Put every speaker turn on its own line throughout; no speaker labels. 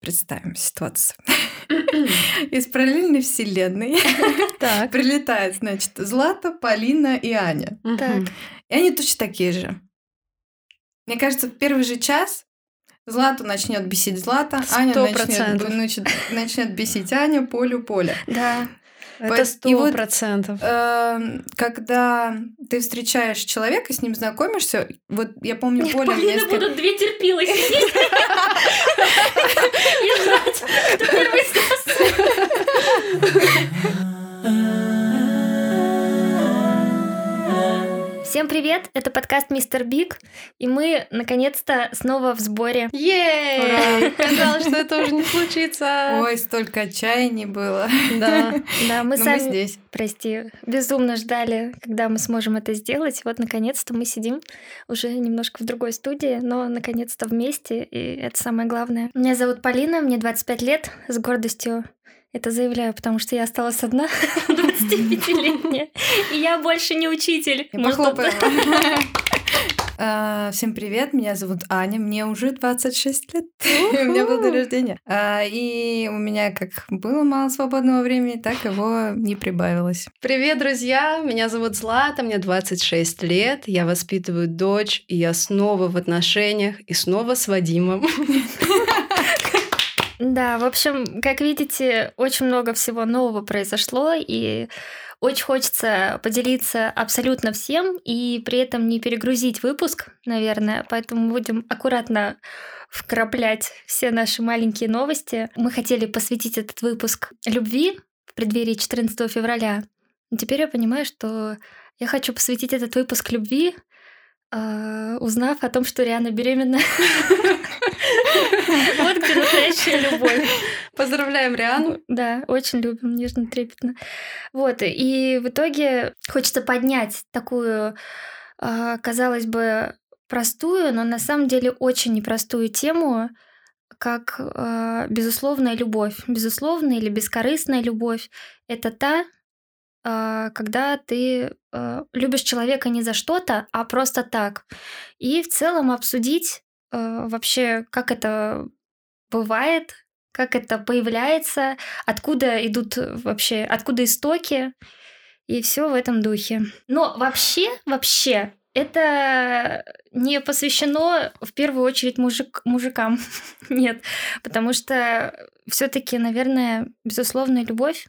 Представим ситуацию. Из параллельной вселенной прилетает, значит, Злата, Полина и Аня.
Так.
И они точно такие же. Мне кажется, в первый же час Злату начнет бесить Злата, Аня начнет, начнет, начнет бесить Аня, Полю Поля.
Да. Это сто процентов.
Вот, э, когда ты встречаешь человека, с ним знакомишься, вот я помню, Нет, Поля
мне
несколько...
будут две терпилы сидеть и ждать, кто первый
Всем привет! Это подкаст Мистер Биг, и мы наконец-то снова в сборе.
Ей!
Казалось, что это уже не случится.
Ой, столько отчаяний было.
Да, да, мы
Но
сами,
мы здесь.
прости, безумно ждали, когда мы сможем это сделать. Вот наконец-то мы сидим уже немножко в другой студии, но наконец-то вместе, и это самое главное. Меня зовут Полина, мне 25 лет, с гордостью это заявляю, потому что я осталась одна, 25-летняя, и я больше не учитель.
Похлопаем. А, всем привет, меня зовут Аня, мне уже 26 лет, у меня был день рождения. А, и у меня как было мало свободного времени, так его не прибавилось.
Привет, друзья, меня зовут Злата, мне 26 лет, я воспитываю дочь, и я снова в отношениях, и снова с Вадимом.
Да, в общем, как видите, очень много всего нового произошло, и очень хочется поделиться абсолютно всем и при этом не перегрузить выпуск, наверное, поэтому будем аккуратно вкраплять все наши маленькие новости. Мы хотели посвятить этот выпуск любви в преддверии 14 февраля. Но теперь я понимаю, что я хочу посвятить этот выпуск любви, а, узнав о том, что Риана беременна. Вот где настоящая любовь.
Поздравляем Риану.
Да, очень любим, нежно, трепетно. Вот, и в итоге хочется поднять такую, а, казалось бы, простую, но на самом деле очень непростую тему, как а, безусловная любовь. Безусловная или бескорыстная любовь — это та, а, когда ты любишь человека не за что-то, а просто так. И в целом обсудить э, вообще, как это бывает, как это появляется, откуда идут вообще, откуда истоки, и все в этом духе. Но вообще, вообще, это не посвящено в первую очередь мужик, мужикам. Нет, потому что все-таки, наверное, безусловная любовь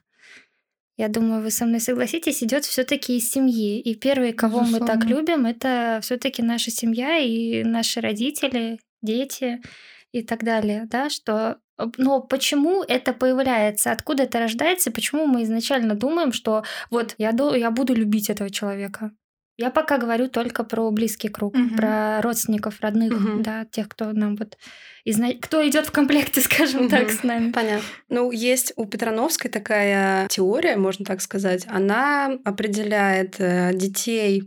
я думаю, вы со мной согласитесь, идет все-таки из семьи. И первые, кого Безусловно. мы так любим, это все-таки наша семья и наши родители, дети и так далее, да, что но почему это появляется, откуда это рождается, почему мы изначально думаем, что вот я, я буду любить этого человека. Я пока говорю только про близкий круг, угу. про родственников, родных, угу. да, тех, кто нам вот и зна... кто идет в комплекте, скажем угу. так, с нами.
Понятно. Ну, есть у Петрановской такая теория, можно так сказать. Она определяет э, детей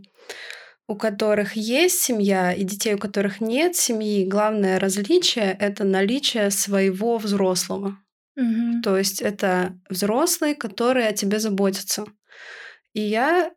у которых есть семья и детей, у которых нет семьи, главное различие это наличие своего взрослого.
Угу.
То есть это взрослые, которые о тебе заботятся. И я,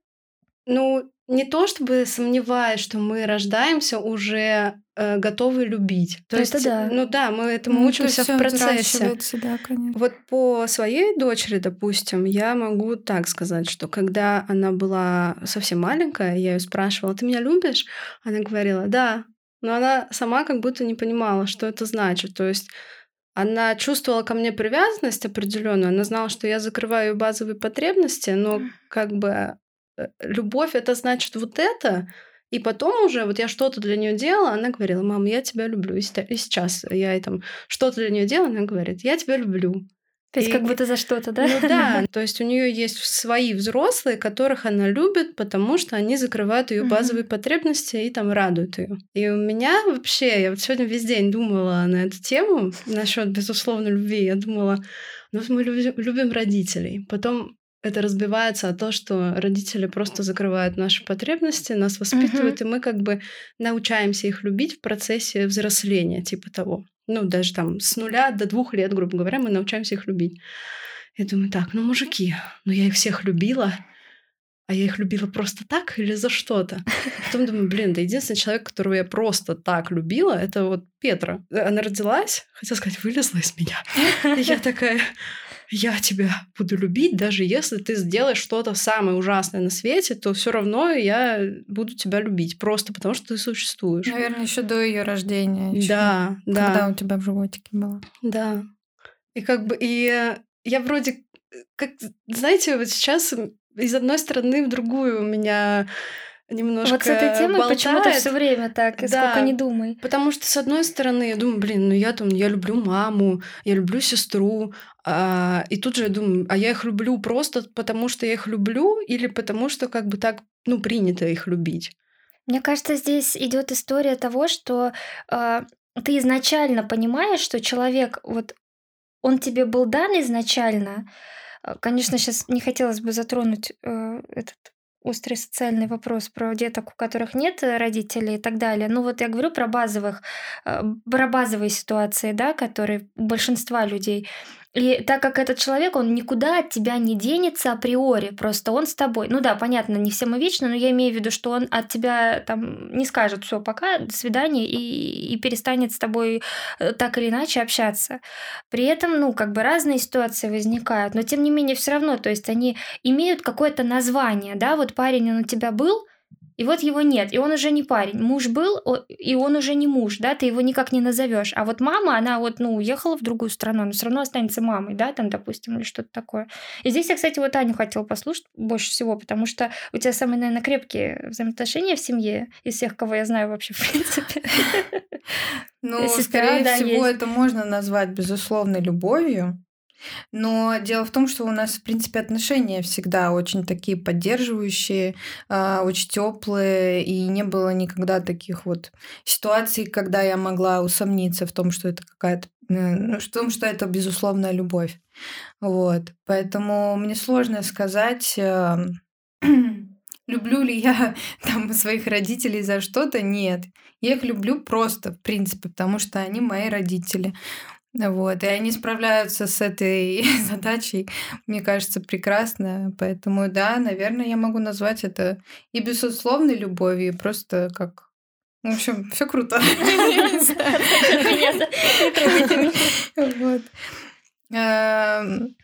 ну, не то чтобы сомневаюсь, что мы рождаемся уже э, готовы любить.
То это есть, да.
ну да, мы этому ну, учимся в процессе.
Да, конечно.
Вот по своей дочери, допустим, я могу так сказать, что когда она была совсем маленькая, я ее спрашивала: "Ты меня любишь?" Она говорила: "Да". Но она сама как будто не понимала, что это значит. То есть она чувствовала ко мне привязанность определенную, она знала, что я закрываю базовые потребности, но как бы любовь это значит вот это, и потом уже, вот я что-то для нее делала, она говорила, мам, я тебя люблю. И сейчас я и там что-то для нее делала, она говорит, я тебя люблю.
То есть и, как будто за что-то, да?
Ну да, то есть у нее есть свои взрослые, которых она любит, потому что они закрывают ее базовые mm-hmm. потребности и там радуют ее. И у меня вообще, я вот сегодня весь день думала на эту тему насчет безусловной любви. Я думала, ну мы любим родителей. Потом это разбивается о том, что родители просто закрывают наши потребности, нас воспитывают, uh-huh. и мы как бы научаемся их любить в процессе взросления, типа того. Ну, даже там с нуля до двух лет, грубо говоря, мы научаемся их любить. Я думаю, так, ну, мужики, ну, я их всех любила, а я их любила просто так или за что-то? Потом думаю, блин, да единственный человек, которого я просто так любила, это вот Петра. Она родилась, хотела сказать, вылезла из меня. И я такая, я тебя буду любить, даже если ты сделаешь что-то самое ужасное на свете, то все равно я буду тебя любить, просто потому что ты существуешь.
Наверное, еще до ее рождения.
Ещё, да, да.
Когда у тебя в животике было.
Да. И как бы, и я вроде, как, знаете, вот сейчас из одной стороны в другую у меня немножко
Вот с этой темой
болтает.
почему-то все время так, и
Да.
сколько не думай.
Потому что, с одной стороны, я думаю, блин, ну я там, я люблю маму, я люблю сестру, а, и тут же я думаю, а я их люблю просто потому, что я их люблю, или потому что как бы так, ну, принято их любить?
Мне кажется, здесь идет история того, что э, ты изначально понимаешь, что человек, вот он тебе был дан изначально. Э, Конечно, сейчас не хотелось бы затронуть э, этот острый социальный вопрос про деток, у которых нет э, родителей и так далее. Ну вот я говорю про базовых, э, про базовые ситуации, да, которые у большинства людей. И так как этот человек, он никуда от тебя не денется априори, просто он с тобой. Ну да, понятно, не все мы вечны, но я имею в виду, что он от тебя там не скажет все, пока, до свидания, и, и перестанет с тобой э, так или иначе общаться. При этом, ну, как бы разные ситуации возникают, но тем не менее все равно, то есть они имеют какое-то название, да, вот парень, он у тебя был, и вот его нет, и он уже не парень. Муж был, и он уже не муж, да, ты его никак не назовешь. А вот мама, она вот, ну, уехала в другую страну, но все равно останется мамой, да, там, допустим, или что-то такое. И здесь я, кстати, вот Аню хотела послушать больше всего, потому что у тебя самые, наверное, крепкие взаимоотношения в семье из всех, кого я знаю вообще, в принципе.
Ну, скорее всего, это можно назвать безусловной любовью. Но дело в том, что у нас, в принципе, отношения всегда очень такие поддерживающие, а, очень теплые, и не было никогда таких вот ситуаций, когда я могла усомниться в том, что это какая-то, э, в том, что это безусловная любовь. Вот. Поэтому мне сложно сказать, э, люблю ли я там своих родителей за что-то. Нет. Я их люблю просто, в принципе, потому что они мои родители. Вот, и они справляются с этой задачей, мне кажется, прекрасно. Поэтому, да, наверное, я могу назвать это и безусловной любовью, и просто как... В общем, все круто. Вот. Эм,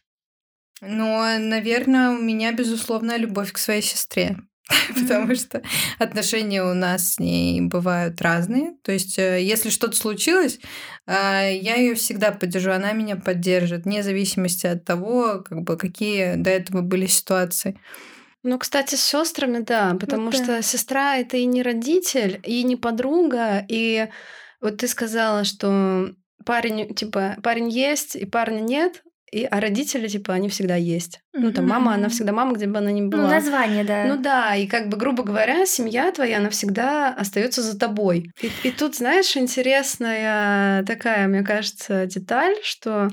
Но, наверное, у меня безусловная любовь к своей сестре. Потому что отношения у нас с ней бывают разные. То есть, э, если что-то случилось, э, я ее всегда поддержу, она меня поддержит, вне зависимости от того, как бы, какие до этого были ситуации.
Ну, кстати, с сестрами, да, потому
да.
что сестра это и не родитель, и не подруга, и вот ты сказала, что парень, типа, парень есть, и парня нет, и, а родители, типа, они всегда есть. Ну, там мама, она всегда мама, где бы она ни
Ну,
была.
название, да.
Ну да, и как бы, грубо говоря, семья твоя, она всегда остается за тобой. И, и тут, знаешь, интересная такая, мне кажется, деталь, что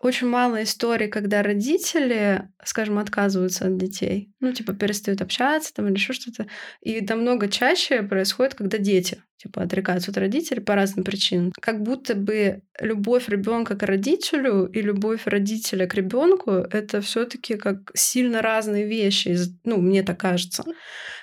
очень мало историй, когда родители, скажем, отказываются от детей. Ну, типа, перестают общаться там или еще что-то. И намного чаще происходит, когда дети, типа, отрекаются от родителей по разным причинам. Как будто бы любовь ребенка к родителю и любовь родителя к ребенку это все-таки как сильно разные вещи. Ну, мне так кажется.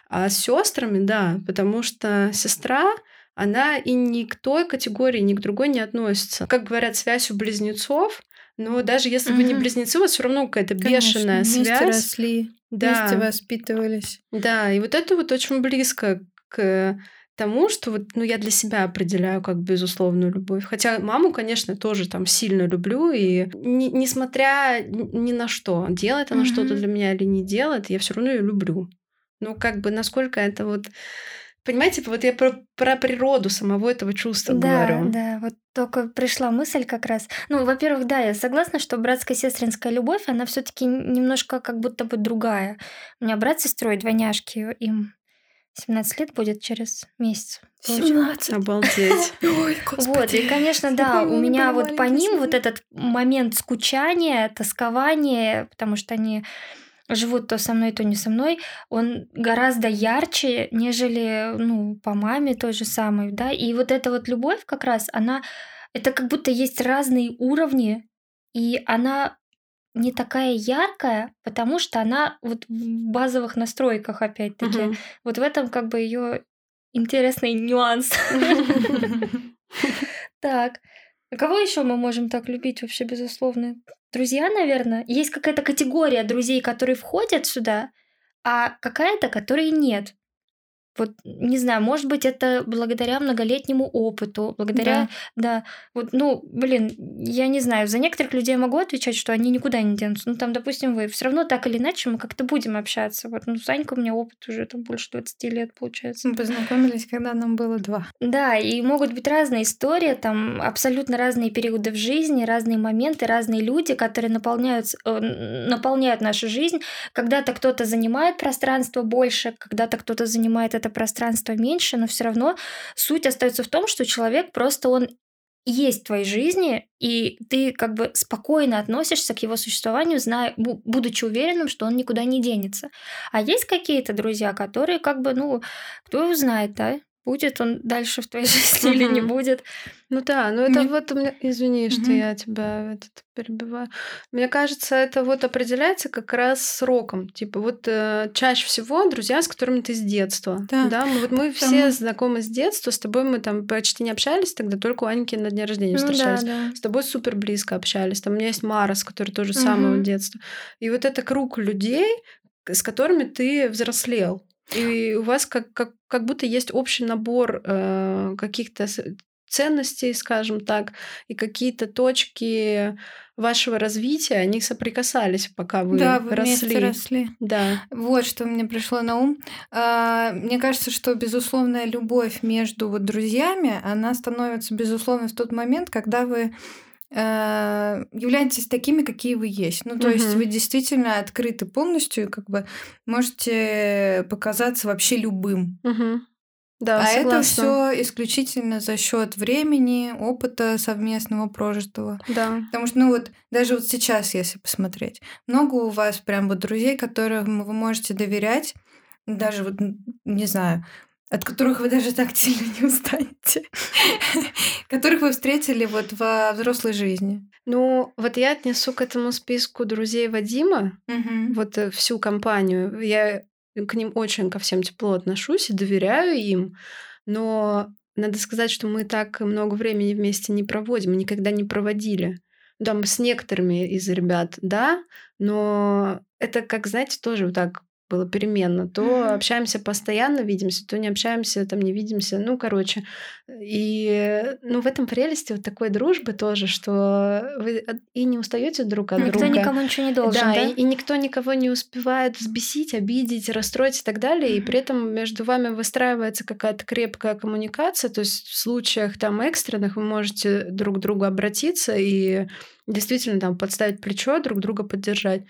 А с сестрами, да, потому что сестра, она и ни к той категории, ни к другой не относится. Как говорят, связь у близнецов, но даже если бы не
Мгм.
близнецы, у вас все равно какая-то
Конечно,
бешеная
вместе
связь.
росли,
Да.
вместе воспитывались.
Да, и вот это вот очень близко к тому, что вот, ну, я для себя определяю как безусловную любовь. Хотя маму, конечно, тоже там сильно люблю, и не- несмотря ни на что, делает она
Мгм.
что-то для меня или не делает, я все равно ее люблю. Ну, как бы насколько это вот... Понимаете, вот я про, про природу самого этого чувства
Да,
говорю.
да, вот только пришла мысль как раз. Ну, во-первых, да, я согласна, что братско-сестринская любовь, она все таки немножко как будто бы другая. У меня брат с сестрой, двойняшки, им 17 лет будет через месяц. получается.
Обалдеть.
Ой,
Вот, и, конечно, да, у
меня
вот по ним вот этот момент скучания, тоскования, потому что они живут то со мной, то не со мной, он гораздо ярче, нежели, ну, по маме той же самой, да, и вот эта вот любовь как раз, она, это как будто есть разные уровни, и она не такая яркая, потому что она вот в базовых настройках опять-таки.
Мгм.
Вот в этом как бы ее интересный нюанс. Так. А кого еще мы можем так любить вообще, безусловно? Друзья, наверное. Есть какая-то категория друзей, которые входят сюда, а какая-то, которые нет. Вот, не знаю, может быть, это благодаря многолетнему опыту, благодаря, да, вот, ну, блин, я не знаю, за некоторых людей могу отвечать, что они никуда не денутся. Ну, там, допустим, вы, все равно так или иначе мы как-то будем общаться. Вот, ну, Санька у меня опыт уже там больше 20 лет, получается.
Мы познакомились, когда нам было два.
Да, и могут быть разные истории, там абсолютно разные периоды в жизни, разные моменты, разные люди, которые наполняют, э, наполняют нашу жизнь. Когда-то кто-то занимает пространство больше, когда-то кто-то занимает это пространство меньше, но все равно суть остается в том, что человек просто он есть в твоей жизни, и ты как бы спокойно относишься к его существованию, зная, бу- будучи уверенным, что он никуда не денется. А есть какие-то друзья, которые как бы, ну, кто его знает, да, будет он дальше в твоей жизни или не будет.
Ну да, но это вот у меня... Извини, что я тебя этот перебиваю. Мне кажется, это вот определяется как раз сроком. Типа вот э, чаще всего друзья, с которыми ты с детства.
Да.
мы, вот мы все
Потому-
знакомы с детства, с тобой мы там почти не общались, тогда только у Аньки на дне рождения
Ну да,
встречались.
да.
С тобой супер близко общались. Там у меня есть Мара, с которой тоже с самого детства. И вот это круг людей, с которыми ты взрослел. И у вас как, как, как будто есть общий набор э, каких-то ценностей, скажем так, и какие-то точки вашего развития, они соприкасались, пока вы
да, вы
росли.
вместе росли.
Да.
Вот что мне пришло на ум. А, Мне кажется, что безусловная любовь между вот друзьями, она становится безусловной в тот момент, когда вы являетесь такими, какие вы есть. Ну, то есть
Мгм.
вы действительно открыты полностью как бы можете показаться вообще любым.
Мгм. Да,
а это
согласна.
все исключительно за счет времени, опыта совместного прожитого.
Да.
Потому что, ну вот, даже вот сейчас, если посмотреть, много у вас прям вот друзей, которым вы можете доверять, даже вот, не знаю, от которых вы даже так сильно не устанете, которых вы встретили вот во взрослой жизни.
Ну, вот я отнесу к этому списку друзей Вадима, вот э, всю компанию. Я к ним очень ко всем тепло отношусь и доверяю им, но надо сказать, что мы так много времени вместе не проводим, никогда не проводили. Да, мы с некоторыми из ребят, да, но это, как знаете, тоже вот так было переменно. То общаемся постоянно, видимся, то не общаемся, там не видимся. Ну, короче. И ну, в этом прелести вот такой дружбы тоже, что вы и не устаете друг от
Никто
друга.
никому ничего не должен,
да,
да?
И, и никто никого не успевает взбесить, обидеть, расстроить и так далее. И при этом между вами выстраивается какая-то крепкая коммуникация. То есть в случаях там экстренных вы можете друг к другу обратиться и действительно там подставить плечо, друг друга поддержать.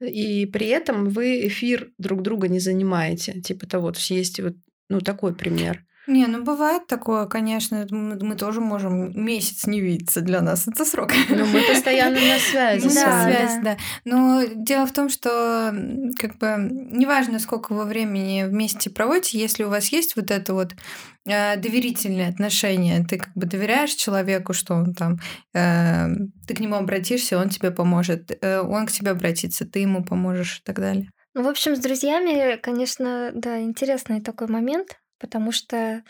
И при этом вы эфир друг друга не занимаете. Типа того, то есть есть вот ну, такой пример.
Не, ну бывает такое, конечно, мы, мы тоже можем месяц не видеться, для нас это срок.
Но мы постоянно на связи.
Ну,
с
Да,
вами.
связь, да. Но дело в том, что как бы неважно, сколько вы времени вместе проводите, если у вас есть вот это вот э, доверительные отношения, ты как бы доверяешь человеку, что он там, э, ты к нему обратишься, он тебе поможет, э, он к тебе обратится, ты ему поможешь и так далее.
Ну, в общем, с друзьями, конечно, да, интересный такой момент, потому что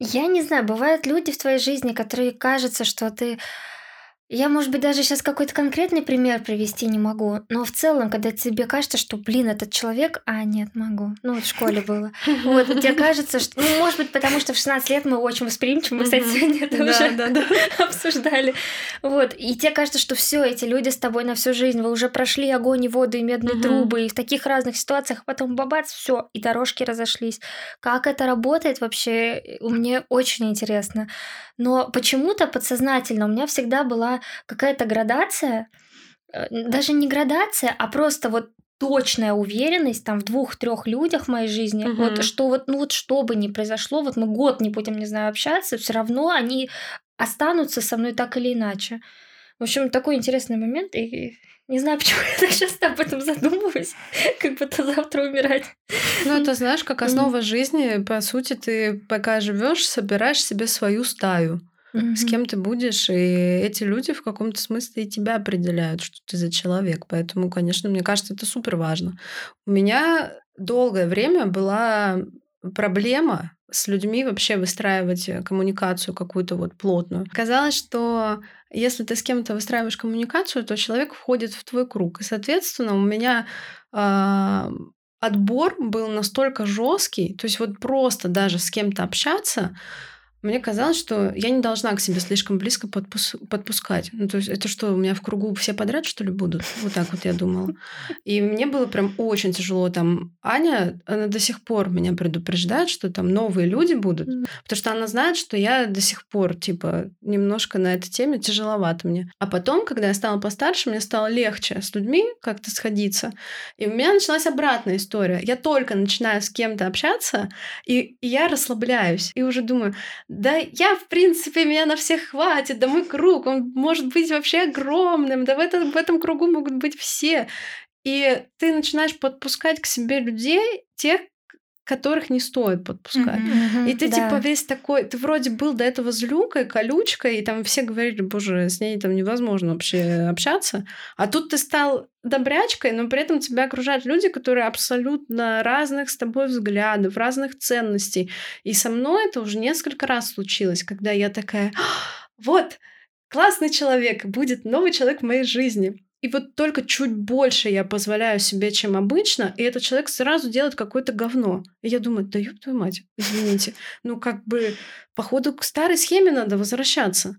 я не знаю, бывают люди в твоей жизни, которые кажется, что ты я, может быть, даже сейчас какой-то конкретный пример привести не могу, но в целом, когда тебе кажется, что, блин, этот человек, а нет, могу. Ну, вот в школе было. Вот, тебе кажется, что, ну, может быть, потому что в 16 лет мы очень восприимчивы, мы, кстати, сегодня это уже
да, да.
обсуждали. Вот, и тебе кажется, что все эти люди с тобой на всю жизнь, вы уже прошли огонь и воду и медные трубы, и в таких разных ситуациях, а потом бабац, все, и дорожки разошлись. Как это работает вообще, мне очень интересно. Но почему-то подсознательно у меня всегда была какая-то градация, э, даже не градация, а просто вот точная уверенность там в двух-трех людях в моей жизни,
Мгм.
вот что вот, ну вот что бы ни произошло, вот мы год не будем, не знаю, общаться, все равно они останутся со мной так или иначе. В общем, такой интересный момент, и не знаю, почему я так часто об этом задумываюсь, как будто завтра умирать.
Ну, это знаешь, как основа жизни, по сути, ты пока живешь, собираешь себе свою стаю. Mm-hmm. с кем ты будешь, и эти люди в каком-то смысле и тебя определяют, что ты за человек. Поэтому, конечно, мне кажется, это супер важно. У меня долгое время была проблема с людьми вообще выстраивать э, коммуникацию какую-то вот плотную. Казалось, что если ты с кем-то выстраиваешь коммуникацию, то человек входит в твой круг. И, соответственно, у меня э, отбор был настолько жесткий, то есть вот просто даже с кем-то общаться, мне казалось, что я не должна к себе слишком близко подпус подпускать. Ну, то есть это что, у меня в кругу все подряд, что ли, будут? Вот так вот я думала. И мне было прям очень тяжело. Там Аня, она до сих пор меня предупреждает, что там новые люди будут. Потому что она знает, что я до сих пор, типа, немножко на этой теме тяжеловато мне. А потом, когда я стала постарше, мне стало легче с людьми как-то сходиться. И у меня началась обратная история. Я только начинаю с кем-то общаться, и, и я расслабляюсь. И уже думаю, да я, в принципе, меня на всех хватит, да мой круг, он может быть вообще огромным, да в этом, в этом кругу могут быть все. И ты начинаешь подпускать к себе людей, тех, которых не стоит подпускать. Mm-hmm, и ты да. типа весь такой, ты вроде был до этого злюкой, колючкой, и там все говорили, боже, с ней там невозможно вообще общаться, а тут ты стал добрячкой, но при этом тебя окружают люди, которые абсолютно разных с тобой взглядов, разных ценностей. И со мной это уже несколько раз случилось, когда я такая, вот, классный человек, будет новый человек в моей жизни. И вот только чуть больше я позволяю себе, чем обычно, и этот человек сразу делает какое-то говно. И я думаю, да ёб твою мать, извините. Ну, как бы, походу, к старой схеме надо возвращаться.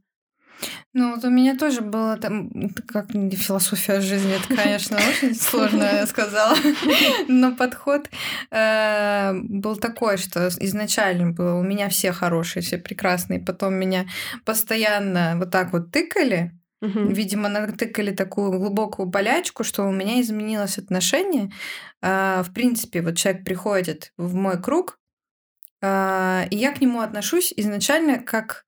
Ну, вот у меня тоже было там, как философия жизни, это, конечно, очень сложно, я сказала. Но подход э, был такой, что изначально было у меня все хорошие, все прекрасные, потом меня постоянно вот так вот тыкали, Угу. Видимо, натыкали такую глубокую болячку, что у меня изменилось отношение. А, в принципе, вот человек приходит в мой круг, а, и я к нему отношусь изначально как,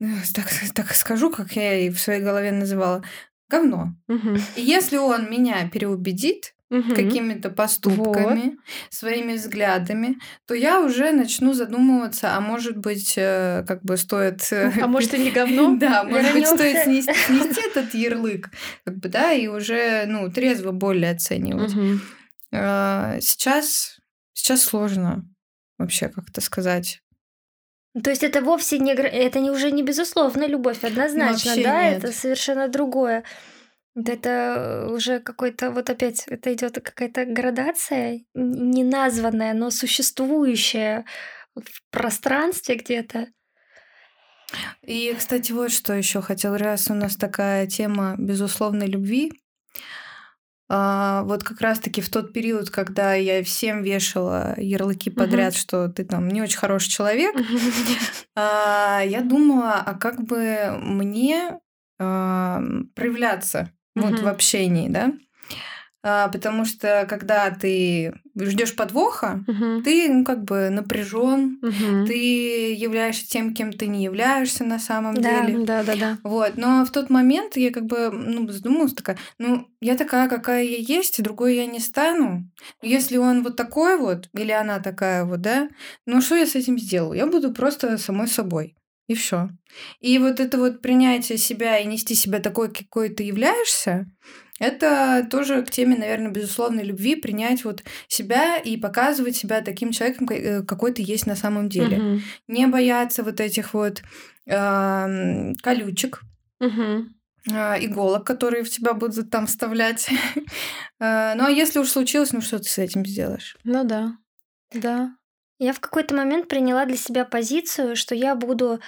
так, так скажу, как я и в своей голове называла, говно. Угу. И если он меня переубедит, угу. какими-то поступками, вот. своими взглядами, то я уже начну задумываться, а может быть, э, как бы стоит...
Э, а может, и не говно?
Да, может быть, стоит снести, этот ярлык, как бы, да, и уже, ну, трезво более оценивать. А, сейчас, сейчас сложно вообще как-то сказать.
То есть это вовсе не это не уже не безусловная любовь, однозначно, Вообще да, нет. это совершенно другое. Это уже какой-то, вот опять, это идет какая-то градация, неназванная, но существующая в пространстве где-то.
И, кстати, вот что еще хотел, раз у нас такая тема безусловной любви. А, вот как раз-таки в тот период, когда я всем вешала ярлыки подряд, угу. что ты там не очень хороший человек, а, я думала, а как бы мне а, проявляться вот в общении, да. А, потому что когда ты ждешь подвоха, uh-huh. ты ну как бы напряжен, uh-huh. ты являешься тем, кем ты не являешься на самом
да,
деле.
Да, да, да.
Вот, но в тот момент я как бы ну задумалась такая, ну я такая, какая я есть, другой я не стану. Если он вот такой вот или она такая вот, да, ну что я с этим сделаю? Я буду просто самой собой. И все. И вот это вот принятие себя и нести себя такой, какой ты являешься, это тоже к теме, наверное, безусловной любви, принять вот себя и показывать себя таким человеком, э, какой ты есть на самом деле. Угу. Не бояться вот этих вот э, колючек. Угу иголок, которые в тебя будут там вставлять. Э, ну а если уж случилось, ну что ты с этим сделаешь?
Ну да, да.
Я в какой-то момент приняла для себя позицию, что я буду,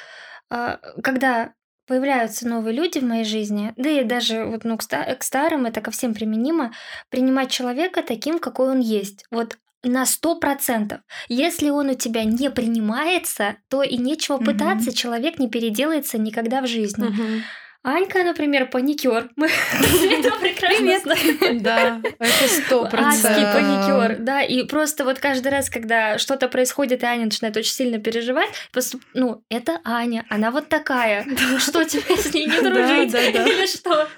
а, когда появляются новые люди в моей жизни, да и даже вот, ну, к старым, это ко всем применимо, принимать человека таким, какой он есть. Вот на сто процентов. Если он у тебя не принимается, то и нечего угу. пытаться, человек не переделается никогда в жизни. Угу. Анька, например, паникер. Мы это прекрасно знаем.
Да, это сто процентов.
Адский паникер, да. И просто вот каждый раз, когда что-то происходит, и Аня начинает очень сильно переживать, ну, это Аня, она вот такая. Что тебе с ней не дружить? Или что?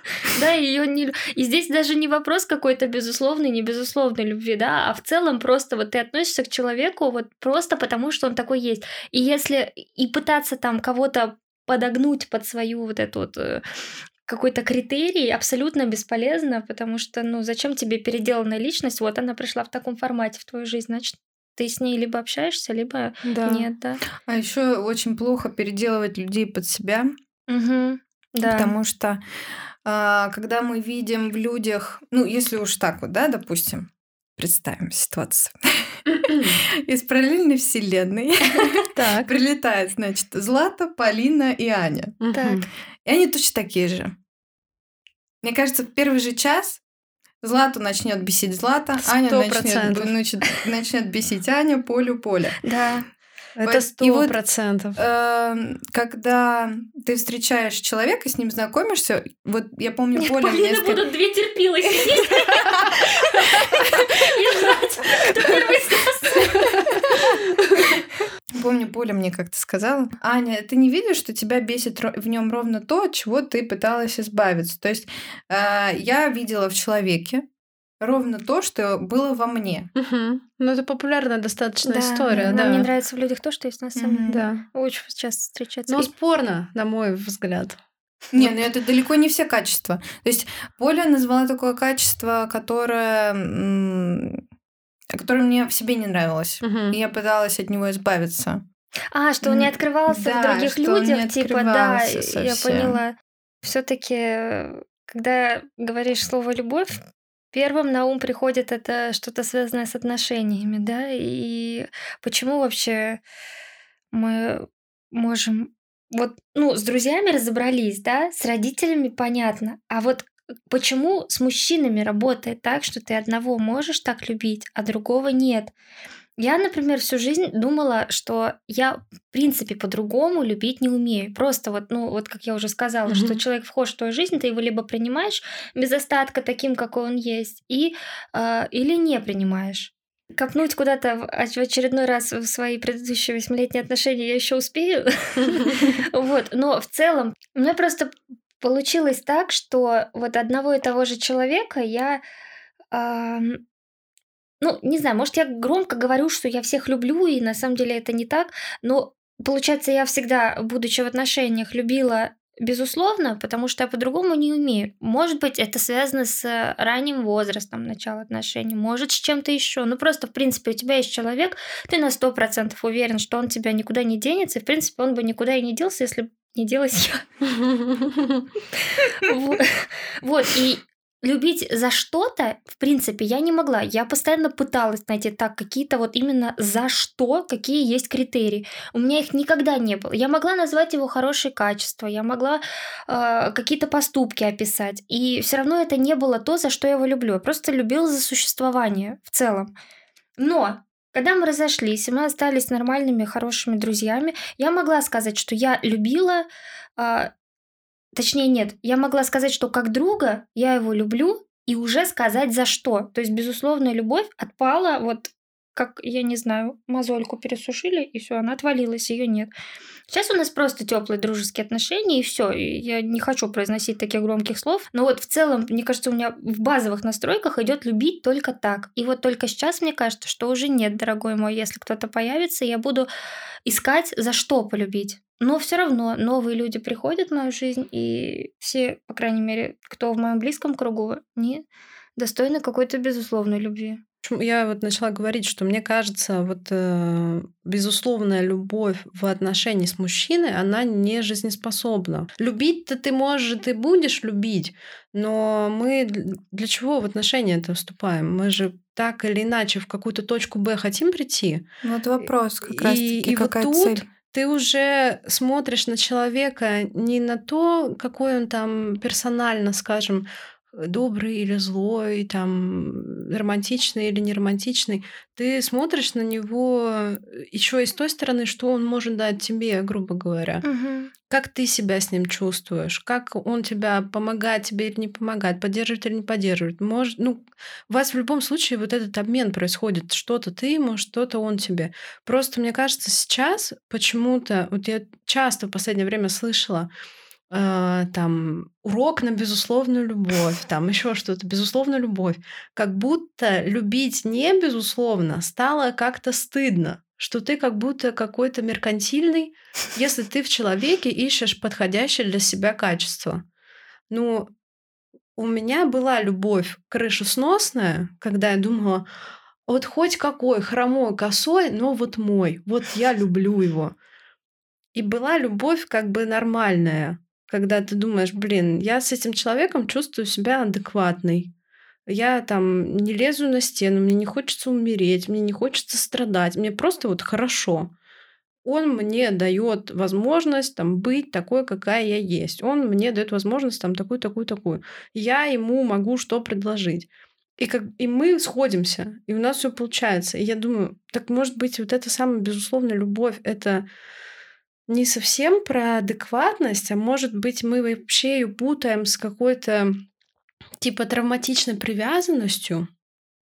да, ее не... И здесь даже не вопрос какой-то безусловной, не безусловной любви, да, а в целом просто вот ты относишься к человеку вот просто потому, что он такой есть. И если и пытаться там кого-то подогнуть под свою вот эту вот э, какой-то критерий абсолютно бесполезно, потому что, ну, зачем тебе переделанная личность? Вот она пришла в таком формате в твою жизнь, значит, ты с ней либо общаешься, либо
Да.
нет, да.
А еще очень плохо переделывать людей под себя,
Угу. Да.
потому что а, когда мы видим в людях, ну, если уж так вот, да, допустим, представим ситуацию. Из параллельной вселенной
Так.
прилетает, значит, Злата, Полина и Аня.
Так.
И они точно такие же. Мне кажется, в первый же час Злату начнет бесить Злата, Аня начнет, начнет, начнет бесить Аня, Полю, Поля.
Да.
Это сто
вот,
процентов.
Эм, Когда ты встречаешь человека, с ним знакомишься, вот я помню,
Нет,
Поля
Полины
несколько-
будут две терпилы сидеть и ждать, кто первый сдаст.
Помню, Поля мне как-то сказала, Аня, ты не видишь, что тебя бесит в нем ровно то, от чего ты пыталась избавиться? То есть э, я видела в человеке ровно то, что было во мне.
Мгм. Ну, это популярная достаточно
Да,
история,
Нам
да.
не нравится в людях то, что есть нас самих.
Мгм.
Да.
Очень часто встречается.
Но
И-
спорно, на мой взгляд.
Не, ну это далеко не все качества. То есть Поля назвала такое качество, которое, которое мне в себе не нравилось.
Мгм.
И я пыталась от него избавиться.
А, что он не открывался
да,
в других
что он не
людях, типа, да,
открывался
я
совсем.
поняла. Все-таки, когда говоришь слово любовь, первым на ум приходит это что-то связанное с отношениями, да, и почему вообще мы можем вот, ну, с друзьями разобрались, да, с родителями понятно, а вот почему с мужчинами работает так, что ты одного можешь так любить, а другого нет? Я, например, всю жизнь думала, что я, в принципе, по-другому любить не умею. Просто вот, ну, вот как я уже сказала,
Мгм.
что человек вхож в твою жизнь, ты его либо принимаешь без остатка таким, какой он есть, и, э, или не принимаешь. Копнуть куда-то в оч- в очередной раз в свои предыдущие восьмилетние отношения я еще успею. Вот, но в целом у меня просто получилось так, что вот одного и того же человека я ну, не знаю, может, я громко говорю, что я всех люблю, и на самом деле это не так, но получается, я всегда, будучи в отношениях, любила безусловно, потому что я по-другому не умею. Может быть, это связано с ранним возрастом начала отношений, может, с чем-то еще. Ну, просто, в принципе, у тебя есть человек, ты на 100% уверен, что он тебя никуда не денется, и, в принципе, он бы никуда и не делся, если бы не делась я. Вот. Вот, и любить за что-то, в принципе, я не могла. Я постоянно пыталась найти так какие-то вот именно за что, какие есть критерии. У меня их никогда не было. Я могла назвать его хорошие качества, я могла э, какие-то поступки описать, и все равно это не было то, за что я его люблю. Я просто любила за существование в целом. Но когда мы разошлись, и мы остались нормальными, хорошими друзьями, я могла сказать, что я любила э, Точнее, нет, я могла сказать, что как друга я его люблю, и уже сказать за что. То есть, безусловная любовь отпала, вот как, я не знаю, мозольку пересушили, и все, она отвалилась, ее нет. Сейчас у нас просто теплые дружеские отношения, и все. Я не хочу произносить таких громких слов, но вот в целом, мне кажется, у меня в базовых настройках идет любить только так. И вот только сейчас мне кажется, что уже нет, дорогой мой, если кто-то появится, я буду искать, за что полюбить. Но все равно новые люди приходят в мою жизнь, и все, по крайней мере, кто в моем близком кругу, не достойны какой-то безусловной любви.
Я вот начала говорить, что мне кажется, вот э, безусловная любовь в отношении с мужчиной, она не жизнеспособна. Любить-то ты можешь, ты будешь любить, но мы дл- для чего в отношения это вступаем? Мы же так или иначе в какую-то точку Б хотим прийти.
Вот вопрос как
И-
раз-таки,
и вот
какая
тут
цель.
Ты уже смотришь на человека не на то, какой он там персонально, скажем, добрый или злой, там романтичный или не романтичный, ты смотришь на него еще и с той стороны, что он может дать тебе, грубо говоря. Как ты себя с ним чувствуешь? Как он тебя помогает тебе или не помогает, поддерживает или не поддерживает? Может, ну, у вас в любом случае вот этот обмен происходит. Что-то ты ему, что-то он тебе. Просто мне кажется, сейчас почему-то, вот я часто в последнее время слышала, э, там урок на безусловную любовь, там еще что-то, безусловную любовь. Как будто любить не безусловно стало как-то стыдно, что ты как будто какой-то меркантильный, если ты в человеке ищешь подходящее для себя качество. Ну, у меня была любовь крышесносная, когда я думала, вот хоть какой хромой, косой, но вот мой, вот я люблю его. И была любовь как бы нормальная, когда ты думаешь, блин, я с этим человеком чувствую себя адекватной. Я там не лезу на стену, мне не хочется умереть, мне не хочется страдать, мне просто вот хорошо. Он мне дает возможность там быть такой, какая я есть. Он мне дает возможность там такую, такую, такую. Я ему могу что предложить. И, как, и мы сходимся, и у нас все получается. И я думаю, так может быть, вот эта самая безусловная любовь это не совсем про адекватность, а может быть, мы вообще ее путаем с какой-то типа травматичной привязанностью.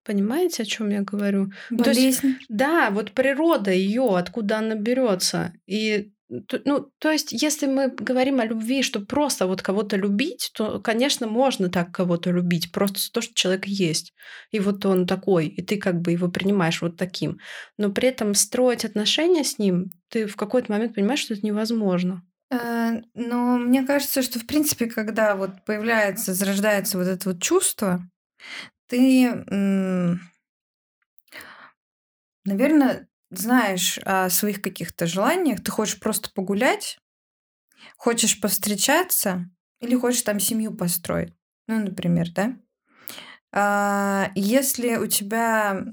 Понимаете, о чем я говорю?
Болезнь.
То есть, да, вот природа ее, откуда она берется. И ну, то есть, если мы говорим о любви, что просто вот кого-то любить, то, конечно, можно так кого-то любить, просто то, что человек есть. И вот он такой, и ты как бы его принимаешь вот таким. Но при этом строить отношения с ним, ты в какой-то момент понимаешь, что это невозможно.
Э, но мне кажется, что, в принципе, когда вот появляется, зарождается вот это вот чувство, ты, наверное, знаешь о своих каких-то желаниях, ты хочешь просто погулять, хочешь повстречаться или хочешь там семью построить. Ну, например, да? А, если у тебя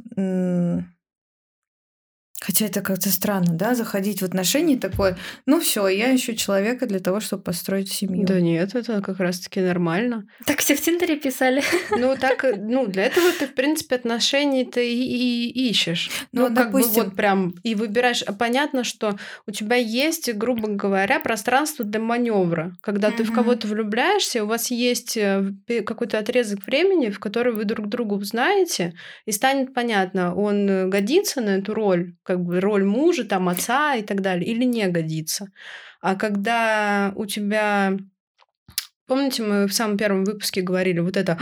Хотя это как-то странно, да, заходить в отношения такое, ну все, я ищу человека для того, чтобы построить семью.
Да нет, это как раз-таки нормально.
Так все в Тиндере писали.
Ну так, ну для этого ты, в принципе, отношений ты и, и ищешь. Ну, ну как допустим... бы вот прям и выбираешь. А понятно, что у тебя есть, грубо говоря, пространство для маневра. Когда mm-hmm. ты в кого-то влюбляешься, у вас есть э, какой-то отрезок времени, в который вы друг друга узнаете, и станет понятно, он э, годится на эту роль, как бы роль мужа, там, отца и так далее, или не годится. А когда у тебя... Помните, мы в самом первом выпуске говорили вот это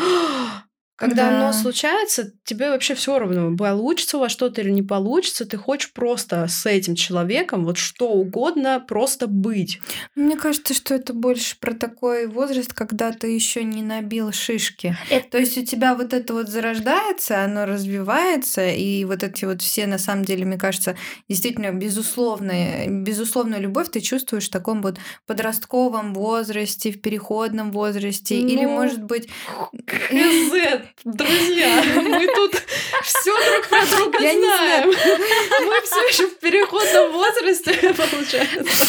когда да. оно случается, тебе вообще все равно, получится у вас что-то или не получится, ты хочешь просто с этим человеком вот что угодно просто быть.
Мне кажется, что это больше про такой возраст, когда ты еще не набил шишки. Это... То есть у тебя вот это вот зарождается, оно развивается, и вот эти вот все, на самом деле, мне кажется, действительно безусловная, безусловную любовь ты чувствуешь в таком вот подростковом возрасте, в переходном возрасте, ну... или, может быть...
Друзья, мы тут все друг про друга Я знаем. Мы все еще в переходном возрасте, получается.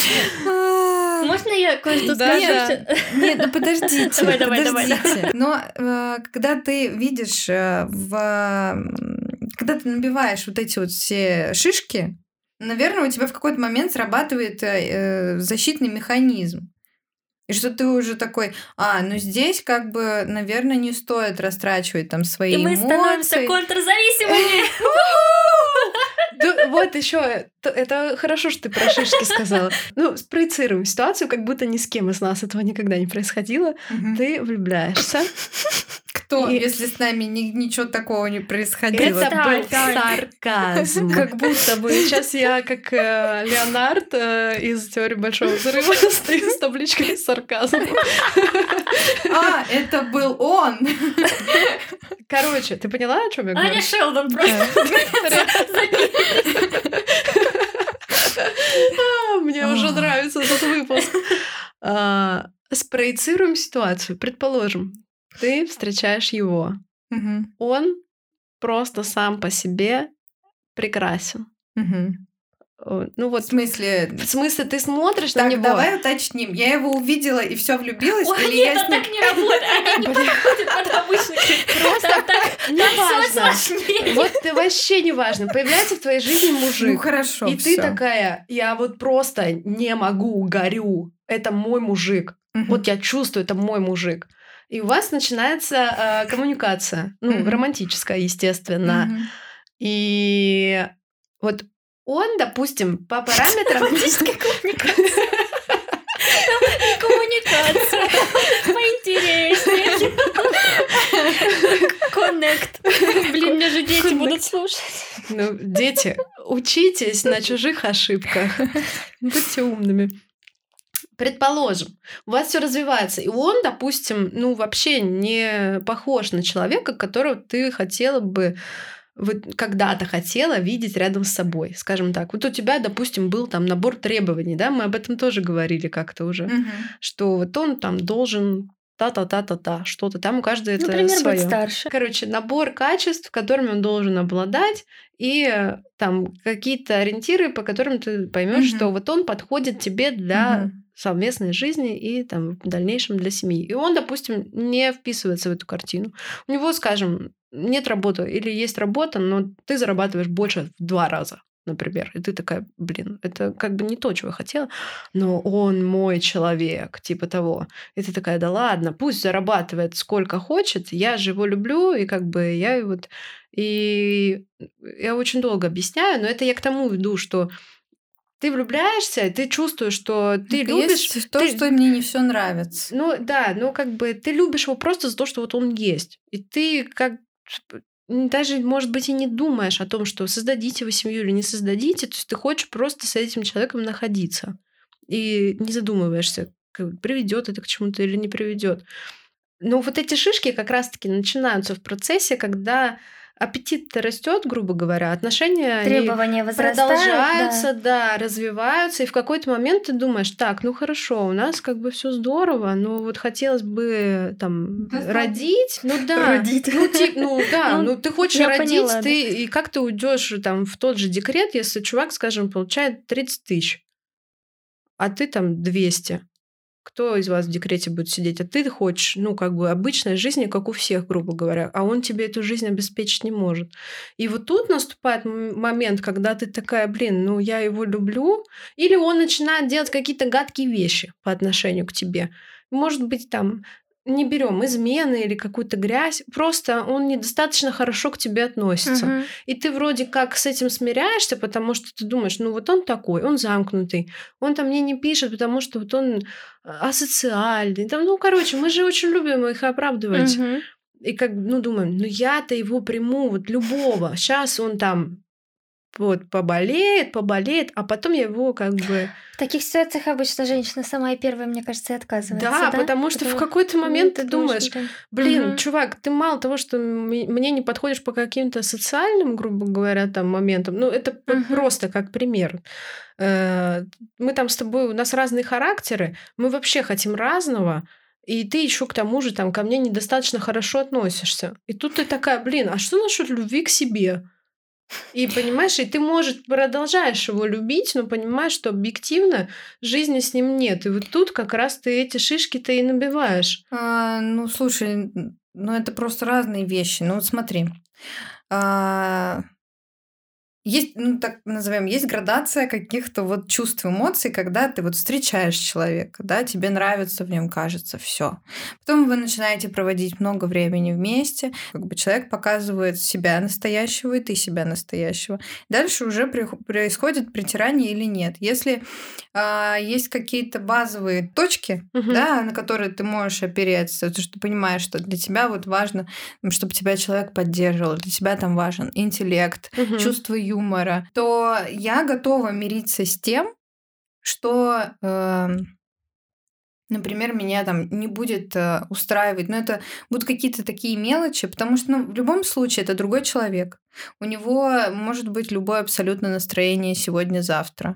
Можно я кое-что скажу?
Нет, ну подождите. Давай, давай, давай. Но э, когда ты видишь э, в... Когда ты набиваешь вот эти вот все шишки, наверное, у тебя в какой-то момент срабатывает э, защитный механизм. И что ты уже такой, а, ну здесь как бы, наверное, не стоит растрачивать там свои эмоции. И мы становимся
контрзависимыми.
Вот еще, это хорошо, что ты про шишки сказала. Ну, спроецируем ситуацию, как будто ни с кем из нас этого никогда не происходило. Ты влюбляешься.
Кто, если с нами ничего такого не происходило?
Это был сарказм. Как будто бы сейчас я, как э, Леонард э, из теории Большого Взрыва, стою с табличкой сарказм.
А, это был он!
Короче, ты поняла, о чем я говорю?
Аня Шелдон просто.
А, мне уже нравится этот выпуск. А, спроецируем ситуацию. Предположим, ты встречаешь его. Он просто сам по себе прекрасен. Ну вот.
В смысле?
В смысле, ты смотришь
так,
на него.
давай уточним. Я его увидела и все влюбилась.
Ой,
или
нет,
я
это так не работает. Они не подходят под обычный
Просто так не важно. Вот ты вообще не важно. Появляется в твоей жизни мужик.
Ну хорошо.
И ты такая, я вот просто не могу, горю. Это мой мужик. Вот я чувствую, это мой мужик. И у вас начинается э, коммуникация, ну, романтическая, естественно. И вот он, допустим, по параметрам...
Коммуникация. Поинтереснее.
Коннект.
Блин, мне же дети будут слушать.
Ну, дети, учитесь на чужих ошибках. Будьте умными. Предположим, у вас все развивается, и он, допустим, ну вообще не похож на человека, которого ты хотела бы вот когда-то хотела видеть рядом с собой, скажем так. Вот у тебя, допустим, был там набор требований, да, мы об этом тоже говорили как-то уже,
Мгм.
что вот он там должен та-та-та-та-та, что-то там у каждого это
Например,
своё.
быть старше.
Короче, набор качеств, которыми он должен обладать, и э, там какие-то ориентиры, по которым ты поймешь,
Мгм.
что вот он подходит тебе для
Мгм.
совместной жизни и там в дальнейшем для семьи. И он, допустим, не вписывается в эту картину. У него, скажем, нет работы или есть работа, но ты зарабатываешь больше в два раза, например. И ты такая, блин, это как бы не то, чего я хотела, но он мой человек, типа того. И ты такая, да ладно, пусть зарабатывает сколько хочет, я же его люблю, и как бы я вот... И я очень долго объясняю, но это я к тому веду, что ты влюбляешься, ты чувствуешь, что ты
Это
любишь...
есть то,
ты-
что мне не все нравится.
ну да, ну как бы ты любишь его просто за то, что вот он есть. И ты как даже, может быть, и не думаешь о том, что создадите вы семью или не создадите. То есть ты хочешь просто с этим человеком находиться. И не задумываешься, приведет это к чему-то или не приведет. Но вот эти шишки как раз-таки начинаются в процессе, когда аппетит растет, грубо говоря, отношения
Требования
продолжаются,
да.
да. развиваются, и в какой-то момент ты думаешь, так, ну хорошо, у нас как бы все здорово, но вот хотелось бы там
Достаточно.
родить, ну да,
Родить.
ну тип- ну да,
Ну,
ну ты хочешь родить,
поняла, да.
ты и как ты уйдешь там в тот же декрет, если чувак, скажем, получает 30 тысяч, а ты там 200. Кто из вас в декрете будет сидеть? А ты хочешь, ну, как бы обычной жизни, как у всех, грубо говоря, а он тебе эту жизнь обеспечить не может. И вот тут наступает момент, когда ты такая, блин, ну, я его люблю, или он начинает делать какие-то гадкие вещи по отношению к тебе. Может быть, там, не берем измены или какую-то грязь, просто он недостаточно хорошо к тебе относится.
Мгм.
И ты вроде как с этим смиряешься, потому что ты думаешь, ну вот он такой, он замкнутый, он там мне не пишет, потому что вот он а, асоциальный. Там, ну, короче, мы же очень любим их оправдывать.
Мгм.
И как, ну, думаем, ну я-то его приму, вот любого. Сейчас он там вот поболеет, поболеет, а потом я его как бы...
В таких ситуациях обычно женщина самая первая, мне кажется, и отказывается.
Да,
Да,
потому что в
Потому-
какой-то момент ты думаешь,
да.
Блин,
Мгм.
чувак, ты мало того, что мне не подходишь по каким-то социальным, грубо говоря, там моментам, ну это
Мгм.
просто как пример. Э, Мы там с тобой, у нас разные характеры, мы вообще хотим разного, и ты еще к тому же там ко мне недостаточно хорошо относишься. И тут ты такая, блин, а что насчет любви к себе? И понимаешь, и ты, может, продолжаешь его любить, но понимаешь, что объективно жизни с ним нет. И вот тут как раз ты эти шишки-то и набиваешь.
А, ну, слушай, ну это просто разные вещи. Ну, вот смотри. А, есть, ну так назовем, есть градация каких-то вот чувств, эмоций, когда ты вот встречаешь человека, да, тебе нравится в нем, кажется, все. Потом вы начинаете проводить много времени вместе, как бы человек показывает себя настоящего, и ты себя настоящего. Дальше уже происходит притирание или нет. Если а, есть какие-то базовые точки,
Мгм.
да, на которые ты можешь опереться, то, что ты понимаешь, что для тебя вот важно, чтобы тебя человек поддерживал, для тебя там важен интеллект,
Мгм.
чувство юмора, то я готова мириться с тем, что, эм, например, меня там не будет э, устраивать, но это будут какие-то такие мелочи, потому что ну, в любом случае это другой человек. У него может быть любое абсолютно настроение сегодня-завтра.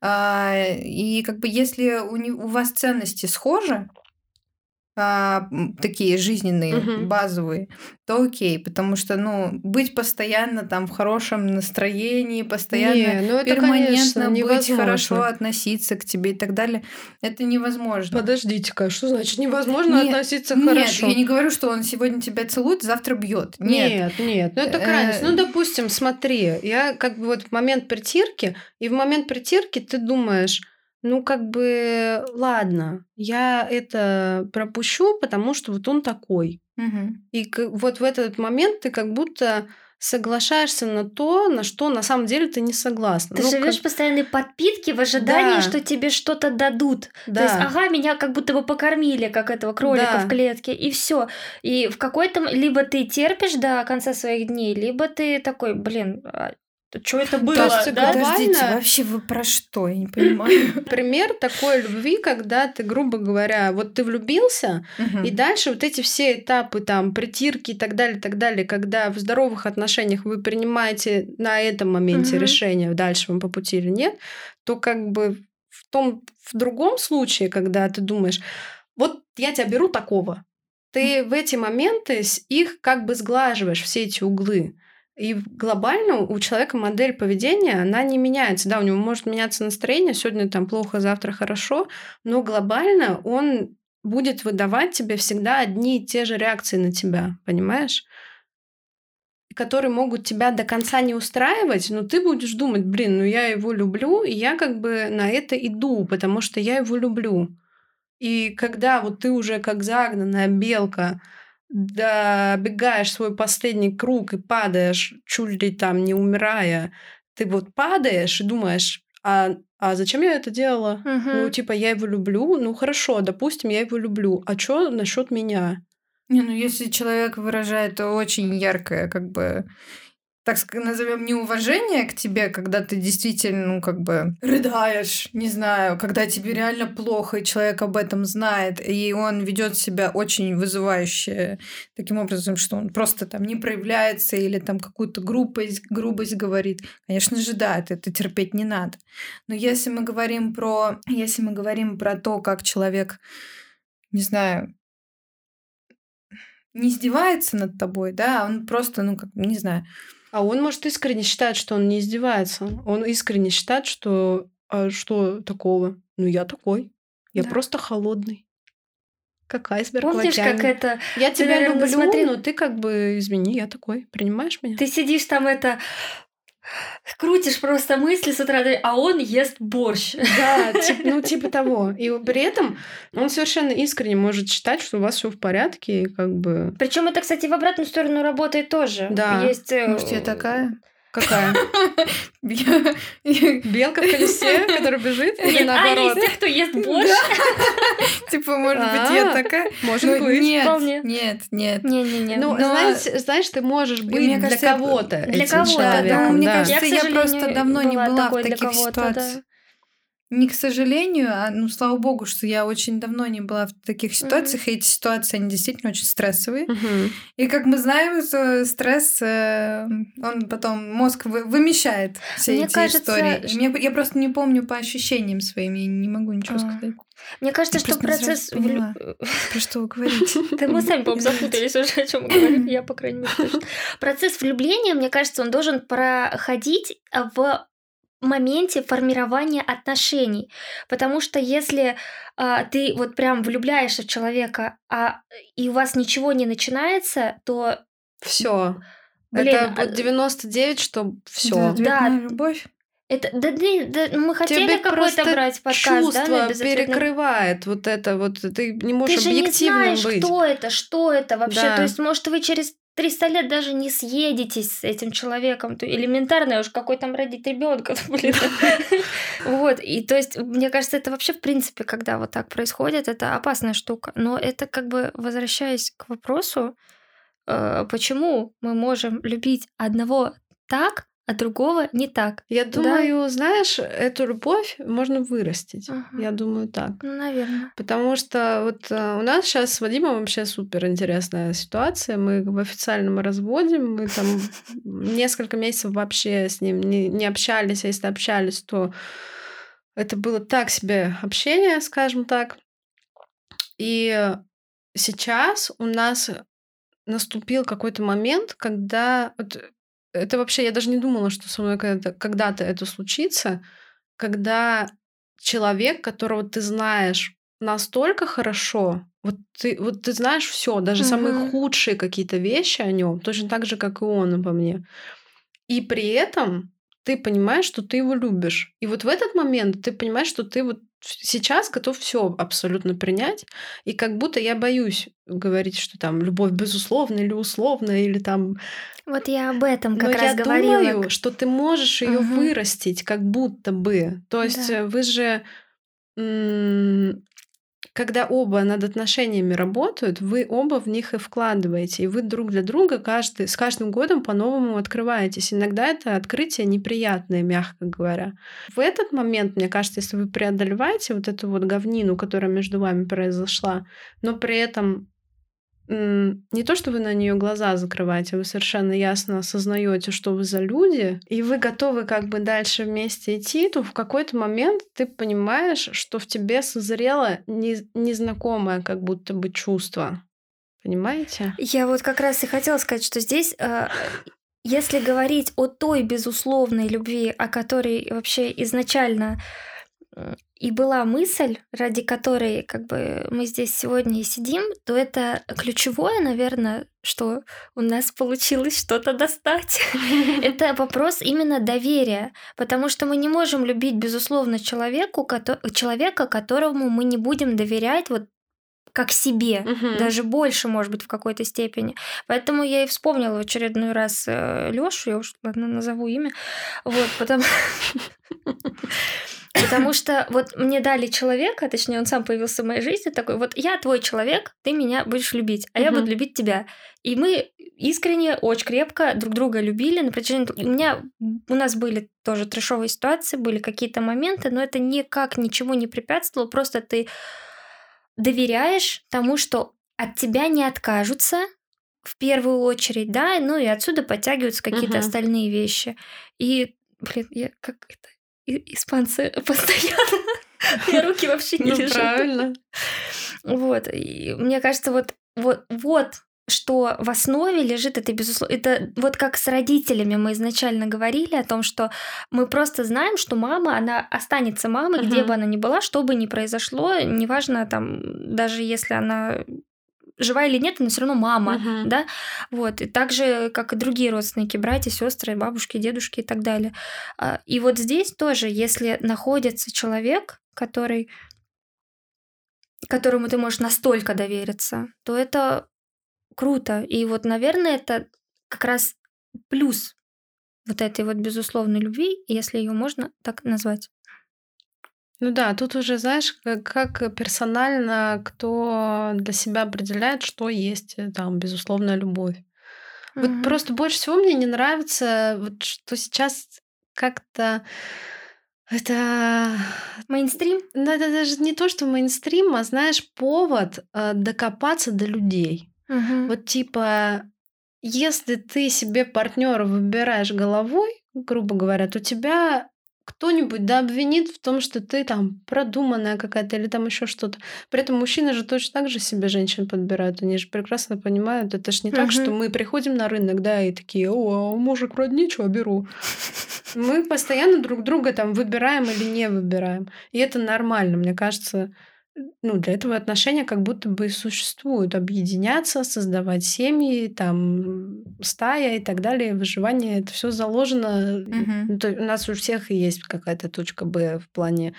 А, И как бы если у, не- у вас ценности схожи, а, такие жизненные,
Мгм.
базовые, то окей, потому что, ну, быть постоянно там в хорошем настроении, постоянно
Не, ну это,
перманентно
конечно,
быть
невозможно.
хорошо относиться к тебе и так далее, это невозможно.
Подождите-ка, что значит невозможно
Нет,
относиться
Нет,
хорошо?
я не говорю, что он сегодня тебя целует, завтра бьет. Нет.
Нет, нет, ну это
Э,
крайность. Ну, допустим, смотри, я как бы вот в момент притирки, и в момент притирки ты думаешь, ну, как бы, ладно, я это пропущу, потому что вот он такой.
Мгм.
И вот в этот момент ты как будто соглашаешься на то, на что на самом деле ты не согласна.
Ты
Ну,
живешь
как-
постоянной подпитке в ожидании,
Да.
что тебе что-то дадут.
Да.
То есть, ага, меня как будто бы покормили, как этого кролика
Да.
в клетке, и все. И в какой-то... Либо ты терпишь до конца своих дней, либо ты такой, блин, что это было,
есть
да?
Подождите, вообще вы про что? Я не понимаю.
Пример такой любви, когда ты, грубо говоря, вот ты влюбился, и дальше вот эти все этапы, там, притирки и так далее, так далее, когда в здоровых отношениях вы принимаете на этом моменте решение, дальше вам по пути или нет, то как бы в том, в другом случае, когда ты думаешь, вот я тебя беру такого, ты в эти моменты их как бы сглаживаешь, все эти углы. И глобально у человека модель поведения, она не меняется. Да, у него может меняться настроение, сегодня там плохо, завтра хорошо, но глобально он будет выдавать тебе всегда одни и те же реакции на тебя, понимаешь? которые могут тебя до конца не устраивать, но ты будешь думать, блин, ну я его люблю, и я как бы на это иду, потому что я его люблю. И когда вот ты уже как загнанная белка добегаешь свой последний круг и падаешь, чуть ли там не умирая, ты вот падаешь и думаешь, а, а зачем я это делала?
Мгм.
Ну, типа, я его люблю, ну хорошо, допустим, я его люблю. А что насчет меня?
Не, ну если человек выражает очень яркое, как бы, так назовем неуважение к тебе, когда ты действительно, ну, как бы, рыдаешь, не знаю, когда тебе реально плохо, и человек об этом знает, и он ведет себя очень вызывающе таким образом, что он просто там не проявляется или там какую-то грубость, грубость говорит. Конечно же, да, это, это терпеть не надо. Но если мы говорим про, если мы говорим про то, как человек, не знаю, не издевается над тобой, да, он просто, ну, как, не знаю,
А он, может, искренне считает, что он не издевается. Он искренне считает, что а что такого? Ну, я такой. Я
Да.
просто холодный. Как айсберг
Помнишь, как
лакями.
это...
Я
ты,
тебя
наверное,
люблю,
смотрел-
но ты как бы, извини, я такой. Принимаешь меня?
Ты сидишь там это... Крутишь просто мысли с утра, а он ест борщ.
Да, тип- ну типа того. И при этом он совершенно искренне может считать, что у вас все в порядке, и как бы...
Причем это, кстати, в обратную сторону работает тоже.
Да.
Есть... э,
может, я такая?
Какая? Белка в колесе, которая бежит? Или
Нет, а
наоборот?
есть те, кто ест борщ.
Типа, может быть, я
А,
такая?
Может
Ну,
быть.
Нет, нет, нет.
Ну, знаешь, ты можешь быть для кого-то
для кого-то, да.
Ну, мне кажется,
Я,
просто давно не
была
в таких ситуациях. Не к сожалению, а ну слава богу, что я очень давно не была в таких ситуациях, и эти ситуации, они действительно очень стрессовые.
Мгм.
И как мы знаем, что стресс, э, он потом мозг вы- вымещает все
Мне
эти
кажется,
истории.
ш-
Мне- я просто не помню по ощущениям своим, я не могу ничего
А.
сказать.
Мне кажется,
Я
что процесс...
поняла. Про что вы говорите?
Да мы сами, по-моему, запутались уже, о чем мы говорим. Я, по крайней мере. Процесс влюбления, мне кажется, он должен проходить в моменте формирования отношений. Потому что если а, ты вот прям влюбляешься в человека, а и у вас ничего не начинается, то
Все.
Блин,
Это вот 99, что все.
Да,
Да.
любовь.
это да, да, да, мы хотели
Тебе
какой-то брать подкаст, да,
чувство
на безответный-
перекрывает вот это вот. Ты не
Ты
можешь
же не
объективным
знаешь,
быть.
кто это, что это вообще.
Да.
То есть, может, вы через 300 лет даже не съедетесь с этим человеком. То элементарно уж какой там родить ребенка, блин. Вот. И то есть, мне кажется, это вообще, в принципе, когда вот так происходит, это опасная штука. Но это как бы, возвращаясь к вопросу, э, почему мы можем любить одного так, а другого не так.
Я думаю, знаешь, эту любовь можно вырастить.
Ага.
Я думаю так.
Ну, наверное.
Потому что вот э, у нас сейчас с Вадимом вообще супер интересная ситуация. Мы в официальном разводе, мы там несколько месяцев вообще с ним не, не общались, а если общались, то это было так себе общение, скажем так. И сейчас у нас наступил какой-то момент, когда вот это вообще я даже не думала, что со мной когда-то, когда-то это случится, когда человек, которого ты знаешь настолько хорошо, вот ты, вот ты знаешь все, даже самые
Мгм.
худшие какие-то вещи о нем, точно так же, как и он обо мне. И при этом ты понимаешь, что ты его любишь. И вот в этот момент ты понимаешь, что ты вот сейчас готов все абсолютно принять, и как будто я боюсь говорить, что там любовь безусловная или условная, или там...
Вот я об этом как
Но
раз
я
говорила.
думаю, что ты можешь ее
Мгм.
вырастить, как будто бы. То есть
Да.
э, вы же когда оба над отношениями работают, вы оба в них и вкладываете, и вы друг для друга каждый, с каждым годом по-новому открываетесь. Иногда это открытие неприятное, мягко говоря. В этот момент, мне кажется, если вы преодолеваете вот эту вот говнину, которая между вами произошла, но при этом не то, что вы на нее глаза закрываете, вы совершенно ясно осознаете, что вы за люди, и вы готовы как бы дальше вместе идти, то в какой-то момент ты понимаешь, что в тебе созрело не- незнакомое как будто бы чувство. Понимаете?
Я вот как раз и хотела сказать, что здесь, э, если говорить о той безусловной любви, о которой вообще изначально и была мысль, ради которой как бы мы здесь сегодня и сидим, то это ключевое, наверное, что у нас получилось что-то достать. Это вопрос именно доверия, потому что мы не можем любить безусловно человеку, человека, которому мы не будем доверять вот как себе,
Мгм.
даже больше, может быть, в какой-то степени. Поэтому я и вспомнила в очередной раз Лёшу, я уж ладно, назову имя, вот, потому... Потому что вот мне дали человека, точнее, он сам появился в моей жизни, такой, вот я твой человек, ты меня будешь любить, а я
Мгм.
буду любить тебя. И мы искренне, очень крепко друг друга любили на протяжении... У меня, у нас были тоже трешовые ситуации, были какие-то моменты, но это никак ничего не препятствовало, просто ты доверяешь тому, что от тебя не откажутся в первую очередь, да, ну и отсюда подтягиваются какие-то
Мгм.
остальные вещи. И, блин, я как это испанцы постоянно. У меня руки вообще не
Ну,
лежат.
правильно.
Вот. И мне кажется, вот, вот, вот что в основе лежит это безусловно. Это вот как с родителями мы изначально говорили о том, что мы просто знаем, что мама, она останется мамой, где бы она ни была, что бы ни произошло, неважно там, даже если она жива или нет, она все равно мама,
Мгм.
да, вот, и так же, как и другие родственники, братья, сестры, бабушки, дедушки и так далее. А, И вот здесь тоже, если находится человек, который которому ты можешь настолько довериться, то это круто. И вот, наверное, это как раз плюс вот этой вот безусловной любви, если ее можно так назвать.
Ну да, тут уже, знаешь, как, как персонально кто для себя определяет, что есть э, там безусловная любовь. Вот
Мгм.
просто больше всего мне не нравится, вот что сейчас как-то это,
Мейнстрим?
ну, это даже не то, что мейнстрим, а знаешь, повод э, докопаться до людей.
Мгм.
Вот типа, если ты себе партнера выбираешь головой, грубо говоря, то тебя кто-нибудь да обвинит в том, что ты там продуманная какая-то или там еще что-то. При этом мужчины же точно так же себе женщин подбирают. Они же прекрасно понимают. Это ж не так, что мы приходим на рынок, да, и такие, о, а мужик вроде ничего, беру. Мы постоянно друг друга там выбираем или не выбираем. И это нормально, мне кажется. Ну, для этого отношения как будто бы и существуют. Объединяться, создавать семьи, там, стая и так далее. Выживание, это все заложено. Ну, то У нас у всех есть какая-то точка Б в плане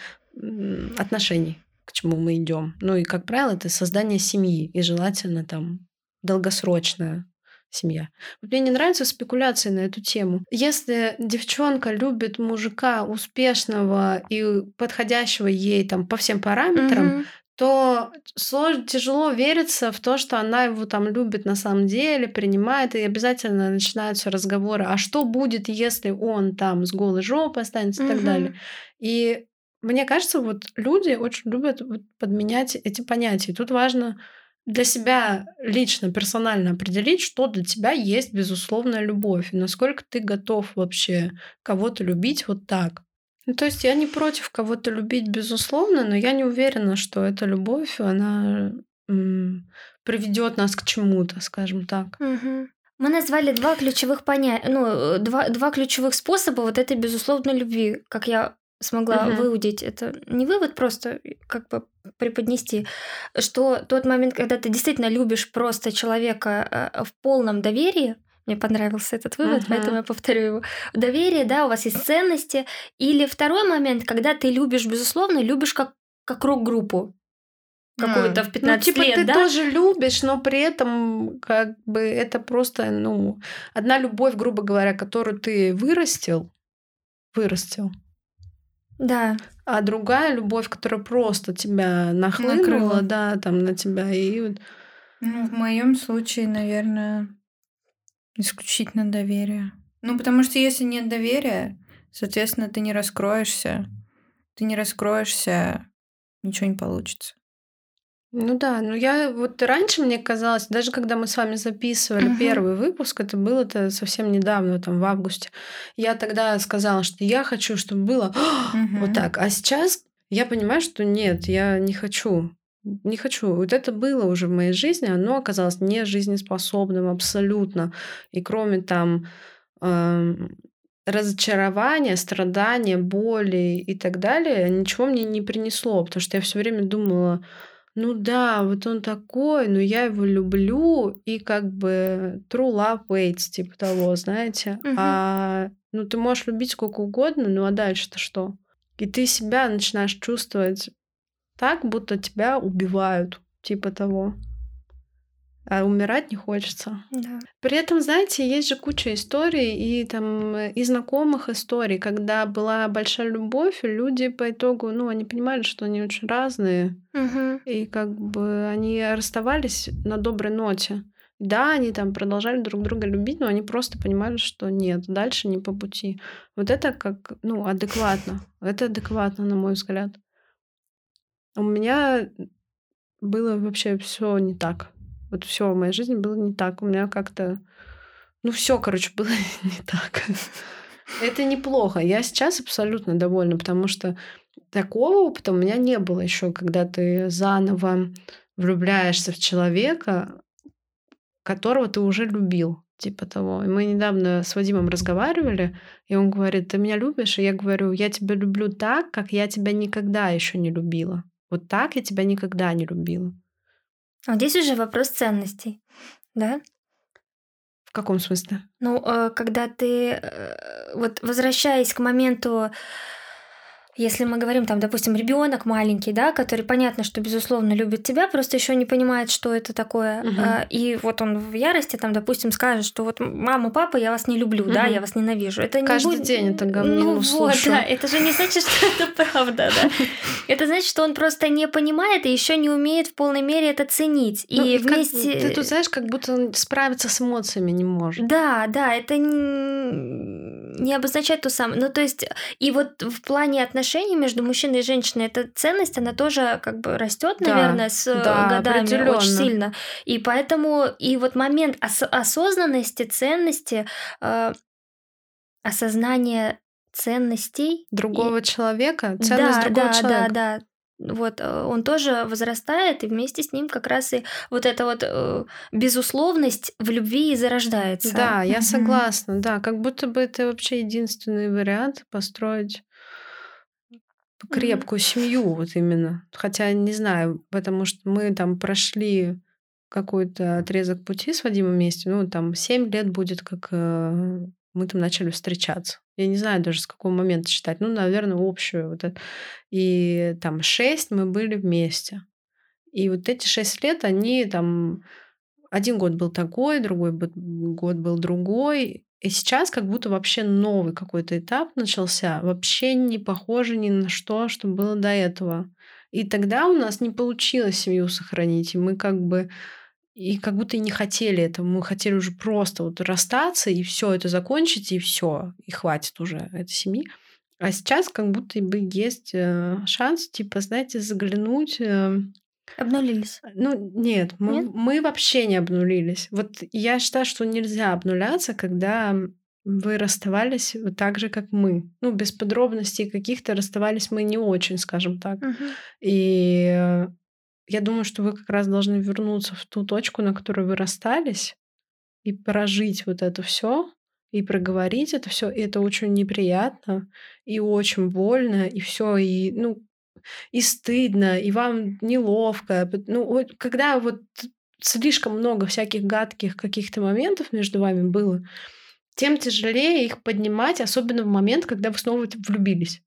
отношений, к чему мы идем. Ну и, как правило, это создание семьи. И желательно там долгосрочная семья. Вот мне не нравятся спекуляции на эту тему. Если девчонка любит мужика успешного и подходящего ей там по всем параметрам,
Мгм.
то сложно, тяжело вериться в то, что она его там любит на самом деле, принимает, и обязательно начинаются разговоры, а что будет, если он там с голой жопой останется и так далее. И мне кажется, вот люди очень любят подменять эти понятия. И Тут важно для себя лично, персонально определить, что для тебя есть безусловная любовь, и насколько ты готов вообще кого-то любить вот так. Ну, то есть я не против кого-то любить, безусловно, но я не уверена, что эта любовь, она м, приведет нас к чему-то, скажем так.
Мгм. Мы назвали два ключевых понятия, ну, э, два, два ключевых способа вот этой безусловной любви, как я смогла
Мгм.
выудить. Это не вывод, просто как бы преподнести, что тот момент, когда ты действительно любишь просто человека э, в полном доверии, мне понравился этот вывод,
Ага.
поэтому я повторю его. Доверие, да, у вас есть ценности. Или второй момент, когда ты любишь, безусловно, любишь как, как рок-группу. Какую-то в
Ну,
15
типа,
лет,
ты
да?
тоже любишь, но при этом, как бы, это просто, ну, одна любовь, грубо говоря, которую ты вырастил, вырастил,
Да.
а другая любовь, которая просто тебя нахлынула,
Накрыла.
да, там на тебя, и вот
Ну, в моем случае, наверное, исключительно доверие. Ну, потому что если нет доверия, соответственно, ты не раскроешься. Ты не раскроешься, ничего не получится.
Ну да, ну я вот раньше мне казалось, даже когда мы с вами записывали
Мгм.
первый выпуск, это было это совсем недавно, там в августе, я тогда сказала, что я хочу, чтобы было вот
Мгм.
так. А сейчас я понимаю, что нет, я не хочу. Не хочу. Вот это было уже в моей жизни, оно оказалось не жизнеспособным абсолютно. И кроме там эм, разочарования, страдания, боли и так далее, ничего мне не принесло, потому что я все время думала, ну да, вот он такой, но я его люблю, и как бы true love waits, типа того, знаете.
Мгм.
А ну ты можешь любить сколько угодно, ну а дальше-то что? И ты себя начинаешь чувствовать так, будто тебя убивают, типа того. А умирать не хочется.
Да.
При этом, знаете, есть же куча историй и там э, и знакомых историй, когда была большая любовь, и люди по итогу, ну, они понимали, что они очень разные,
Мгм.
и как бы они расставались на доброй ноте. Да, они там продолжали друг друга любить, но они просто понимали, что нет, дальше не по пути. Вот это как, ну, адекватно. Это адекватно, на мой взгляд. У меня было вообще все не так. Вот все в моей жизни было не так. У меня как-то, ну, все, короче, было не так. Это неплохо. Я сейчас абсолютно довольна, потому что такого опыта у меня не было еще, когда ты заново влюбляешься в человека, которого ты уже любил, типа того. И мы недавно с Вадимом разговаривали, и он говорит, ты меня любишь? И я говорю, я тебя люблю так, как я тебя никогда еще не любила. Вот так я тебя никогда не любила.
А здесь уже вопрос ценностей, да?
В каком смысле?
Ну, э, когда ты, э, вот возвращаясь к моменту, если мы говорим, там, допустим, ребенок маленький, да, который понятно, что безусловно любит тебя, просто еще не понимает, что это такое, а, и вот он в ярости, там, допустим, скажет, что вот мама, папа, я вас не люблю, да,
Мгм.
я вас ненавижу. Это не
Каждый
будет-
день это говно
Ну вот,
слушаю.
да, это же не значит, что это правда, да. Это значит, что он просто не понимает и еще не умеет в полной мере это ценить.
Ну,
И
как-
вместе...
ты тут, знаешь, как будто он справиться с эмоциями не может.
Да, да, это н- не обозначает то самое. Ну, то есть, и вот в плане отношений между мужчиной и женщиной эта ценность, она тоже как бы растет,
Да,
наверное, с э,
да,
годами очень сильно. И поэтому, и вот момент ос- осознанности, ценности, э, осознания ценностей
Другого человека, ценность
да,
другого
да,
человека.
Да, да. Вот э, он тоже возрастает, и вместе с ним как раз и вот эта вот э, безусловность в любви и зарождается.
Да, я согласна, да, как будто бы это вообще единственный вариант построить крепкую семью вот именно. Хотя не знаю, потому что мы там прошли какой-то отрезок пути с Вадимом вместе, ну там 7 лет будет, как э, мы там начали встречаться. Я не знаю даже с какого момента считать, ну, наверное, общую вот это. И там 6 мы были вместе. И вот эти 6 лет, они там один год был такой, другой год был другой. И сейчас как будто вообще новый какой-то этап начался, вообще не похоже ни на что, что было до этого. И тогда у нас не получилось семью сохранить, и мы как бы и как будто и не хотели этого. Мы хотели уже просто вот расстаться и все это закончить, и все, и хватит уже этой семьи. А сейчас как будто бы есть э, шанс, типа, знаете, заглянуть э,
Обнулились.
ну, нет, мы,
Нет?
мы вообще не обнулились. Вот я считаю, что нельзя обнуляться, когда вы расставались вот так же, как мы. Ну, без подробностей каких-то расставались мы не очень, скажем так.
Мгм.
И я думаю, что вы как раз должны вернуться в ту точку, на которой вы расстались, и прожить вот это все, и проговорить это все. И это очень неприятно, и очень больно, и все, и ну, и стыдно, и вам неловко. Ну, вот когда вот слишком много всяких гадких каких-то моментов между вами было, тем тяжелее их поднимать, особенно в момент, когда вы снова влюбились.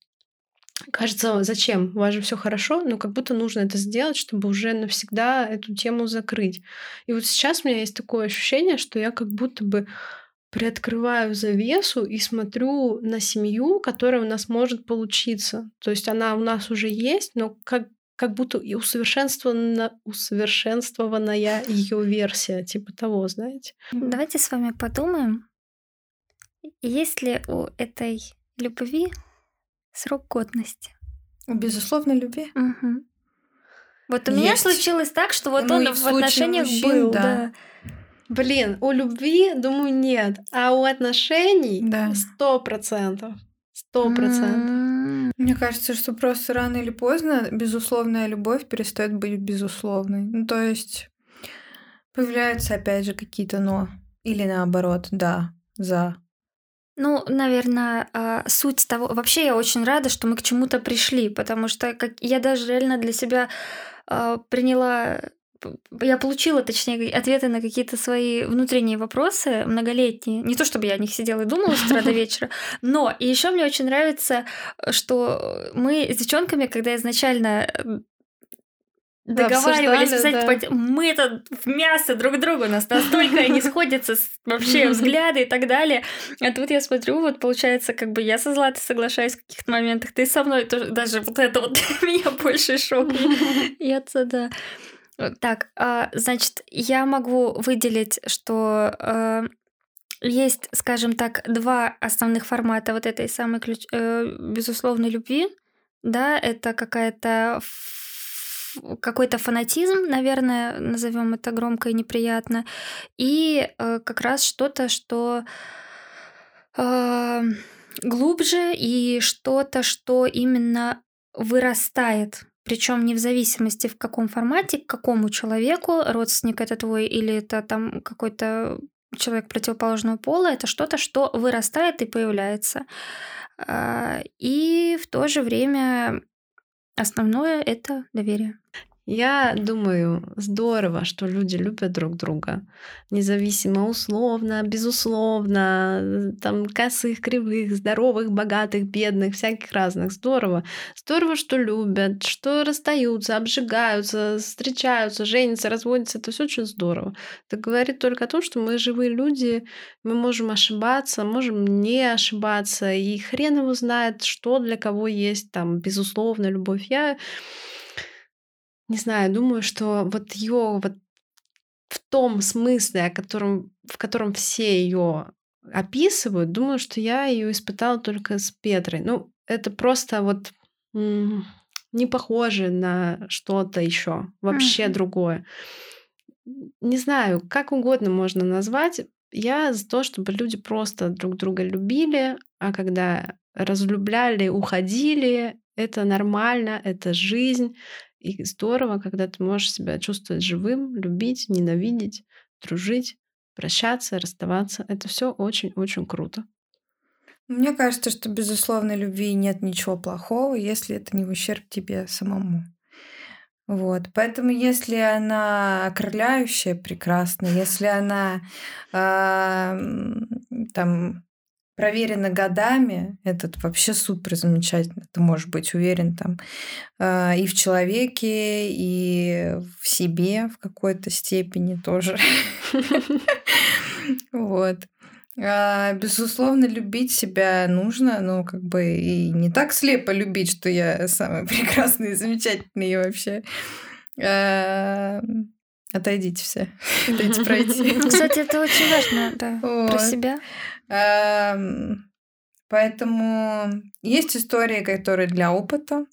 Кажется, зачем? У вас же все хорошо, но как будто нужно это сделать, чтобы уже навсегда эту тему закрыть. И вот сейчас у меня есть такое ощущение, что я как будто бы приоткрываю завесу и смотрю на семью, которая у нас может получиться. То есть она у нас уже есть, но как как будто и усовершенствована, усовершенствованная ее версия, типа того, знаете?
Давайте с вами подумаем, есть ли у этой любви срок годности?
У безусловной любви?
Угу. Вот у есть. меня случилось так, что вот ну, он в отношениях мужчин, был, да. да.
Блин, у любви, думаю, нет. А у отношений сто процентов. Сто процентов.
Мне кажется, что просто рано или поздно безусловная любовь перестает быть безусловной. Ну, то есть появляются опять же какие-то но. Или наоборот, да, за.
Ну, наверное, а, суть того... Вообще я очень рада, что мы к чему-то пришли, потому что как... я даже реально для себя а, приняла я получила, точнее, ответы на какие-то свои внутренние вопросы многолетние. Не то чтобы я о них сидела и думала с утра до вечера, но и еще мне очень нравится, что мы с девчонками, когда изначально договаривались да, писать, да. мы это в мясо друг другу, у нас настолько не сходятся вообще взгляды и так далее. А тут я смотрю, вот получается, как бы я со Златой соглашаюсь в каких-то моментах, ты со мной тоже, даже вот это вот для меня больше шок. Я-то, да. Так, а, значит, я могу выделить, что э, есть, скажем так, два основных формата вот этой самой ключ, э, безусловной любви. Да, это какая-то какой-то фанатизм, наверное, назовем это громко и неприятно, и э, как раз что-то, что э, глубже и что-то, что именно вырастает причем не в зависимости в каком формате, к какому человеку, родственник это твой или это там какой-то человек противоположного пола, это что-то, что вырастает и появляется. А, и в то же время основное это доверие.
Я думаю, здорово, что люди любят друг друга. Независимо, условно, безусловно, там косых, кривых, здоровых, богатых, бедных, всяких разных. Здорово. Здорово, что любят, что расстаются, обжигаются, встречаются, женятся, разводятся. Это все очень здорово. Это говорит только о том, что мы живые люди, мы можем ошибаться, можем не ошибаться, и хрен его знает, что для кого есть там безусловно любовь. Я не знаю, думаю, что вот ее вот в том смысле, о котором, в котором все ее описывают, думаю, что я ее испытала только с Петрой. Ну, это просто вот не похоже на что-то еще, вообще mm-hmm. другое. Не знаю, как угодно можно назвать. Я за то, чтобы люди просто друг друга любили, а когда разлюбляли, уходили, это нормально, это жизнь, и здорово, когда ты можешь себя чувствовать живым, любить, ненавидеть, дружить, прощаться, расставаться. Это все очень-очень круто.
Мне кажется, что безусловно любви нет ничего плохого, если это не в ущерб тебе самому. Вот, поэтому если она окрыляющая, прекрасно, если она э, там проверено годами, этот вообще супер замечательно. Ты можешь быть уверен там э, и в человеке, и в себе в какой-то степени тоже. Вот. А, безусловно, любить себя нужно, но как бы и не так слепо любить, что я самая прекрасная и замечательная вообще. А, отойдите все. Дайте пройти.
Кстати, это очень важно, да, про себя.
Эм, поэтому есть истории, которые для опыта,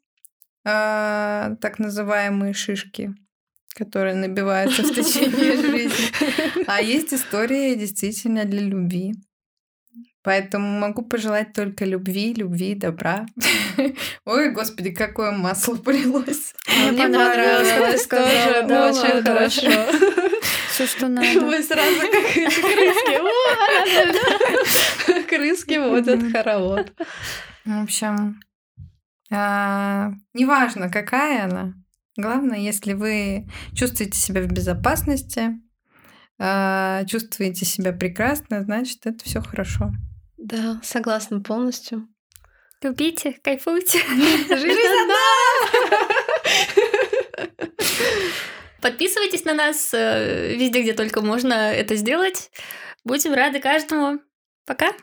а, так называемые шишки, которые набиваются в течение жизни. А есть истории действительно для любви. Поэтому могу пожелать только любви, любви, добра. Ой, господи, какое масло полилось.
Мне понравилось, тоже, очень хорошо. Все, что надо.
Мы сразу как крыски. Крыски, вот этот хоровод.
В общем, а, неважно, какая она, Главное, если вы чувствуете себя в безопасности, а, чувствуете себя прекрасно, значит, это все хорошо.
Да, согласна полностью.
Любите, кайфуйте.
Жизнь
Подписывайтесь на нас э, везде, где только можно это сделать. Будем рады каждому. Пока.